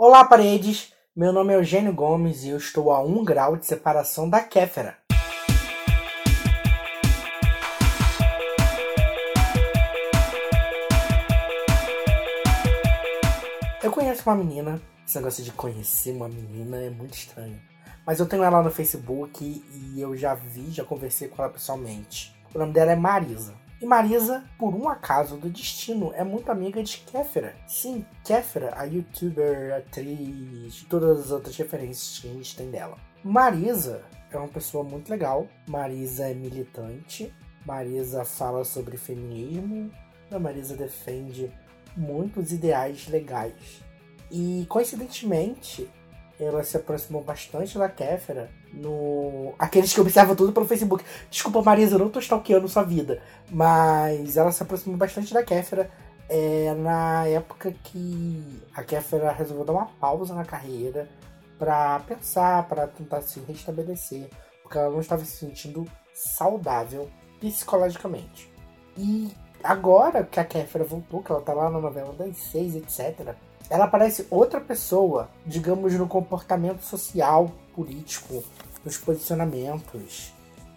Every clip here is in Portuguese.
Olá, paredes! Meu nome é Eugênio Gomes e eu estou a um grau de separação da Kéfera. Eu conheço uma menina, esse negócio de conhecer uma menina é muito estranho. Mas eu tenho ela no Facebook e eu já vi, já conversei com ela pessoalmente. O nome dela é Marisa. E Marisa, por um acaso do destino, é muito amiga de Kéfera. Sim, Kéfera, a youtuber, atriz, todas as outras referências que a gente tem dela. Marisa é uma pessoa muito legal. Marisa é militante. Marisa fala sobre feminismo. A Marisa defende muitos ideais legais. E coincidentemente, ela se aproximou bastante da Kéfera no. Aqueles que observam tudo pelo Facebook. Desculpa, Marisa, eu não tô stalkeando sua vida. Mas ela se aproximou bastante da Kéfera é, na época que a Kéfera resolveu dar uma pausa na carreira para pensar, para tentar se restabelecer, porque ela não estava se sentindo saudável psicologicamente. E agora que a Kéfera voltou, que ela tá lá na novela das seis, etc., ela parece outra pessoa, digamos, no comportamento social, político, nos posicionamentos.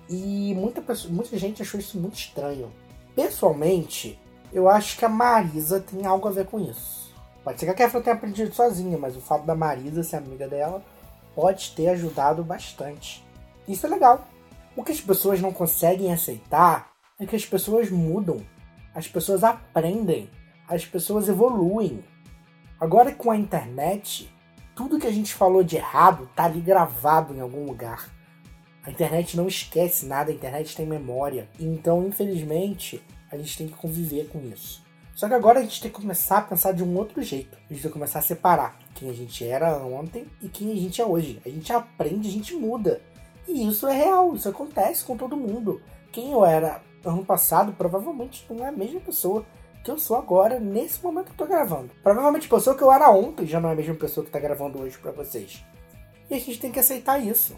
E muita, pessoa, muita gente achou isso muito estranho. Pessoalmente, eu acho que a Marisa tem algo a ver com isso. Pode ser que a Kefra tenha aprendido sozinha, mas o fato da Marisa ser amiga dela pode ter ajudado bastante. Isso é legal. O que as pessoas não conseguem aceitar é que as pessoas mudam, as pessoas aprendem, as pessoas evoluem. Agora com a internet, tudo que a gente falou de errado tá ali gravado em algum lugar. A internet não esquece nada, a internet tem memória. Então, infelizmente, a gente tem que conviver com isso. Só que agora a gente tem que começar a pensar de um outro jeito. A gente tem que começar a separar quem a gente era ontem e quem a gente é hoje. A gente aprende, a gente muda. E isso é real, isso acontece com todo mundo. Quem eu era ano passado provavelmente não é a mesma pessoa que eu sou agora, nesse momento que eu tô gravando. Provavelmente a pessoa que eu era ontem já não é a mesma pessoa que tá gravando hoje para vocês. E a gente tem que aceitar isso.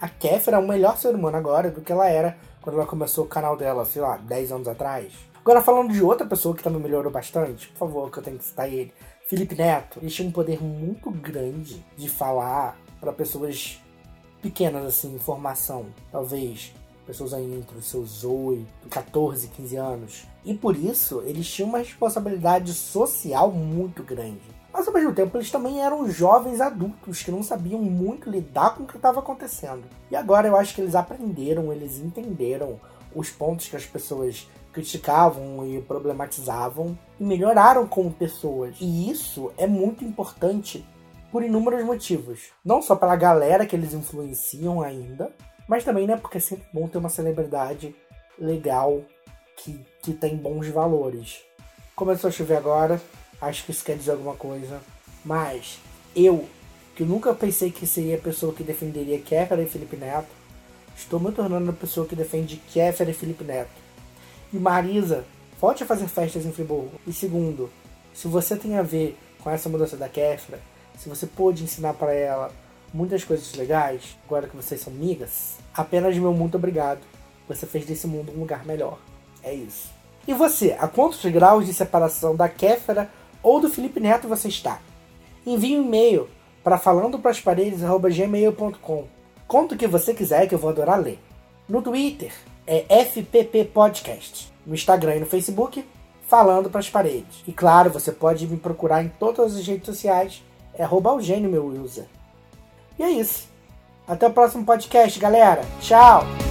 A Kéfera é um melhor ser humano agora do que ela era quando ela começou o canal dela, sei lá, 10 anos atrás. Agora falando de outra pessoa que também melhorou bastante, por favor, que eu tenho que citar ele. Felipe Neto, ele tinha um poder muito grande de falar para pessoas pequenas, assim, informação. Talvez pessoas aí entre os seus 8, 14, 15 anos. E por isso, eles tinham uma responsabilidade social muito grande. Mas ao mesmo tempo, eles também eram jovens adultos que não sabiam muito lidar com o que estava acontecendo. E agora eu acho que eles aprenderam, eles entenderam os pontos que as pessoas criticavam e problematizavam e melhoraram como pessoas. E isso é muito importante por inúmeros motivos. Não só pela galera que eles influenciam ainda, mas também, né, porque é sempre bom ter uma celebridade legal que, que tem bons valores. Começou a chover agora, acho que isso quer dizer alguma coisa. Mas eu, que nunca pensei que seria a pessoa que defenderia Kéfera e Felipe Neto, estou me tornando a pessoa que defende Kéfera e Felipe Neto. E Marisa, volte a fazer festas em Friburgo. E segundo, se você tem a ver com essa mudança da Kéfera, se você pôde ensinar para ela muitas coisas legais, agora que vocês são amigas, apenas meu muito obrigado. Você fez desse mundo um lugar melhor. É isso. E você, a quantos graus de separação da Kéfera ou do Felipe Neto você está? Envie um e-mail para falandoprasparedes.gmail.com Conta o que você quiser que eu vou adorar ler. No Twitter é FPP Podcast. No Instagram e no Facebook, Falando para as Paredes. E claro, você pode me procurar em todas as redes sociais. É arroba Eugênio, meu user. E é isso. Até o próximo podcast, galera. Tchau!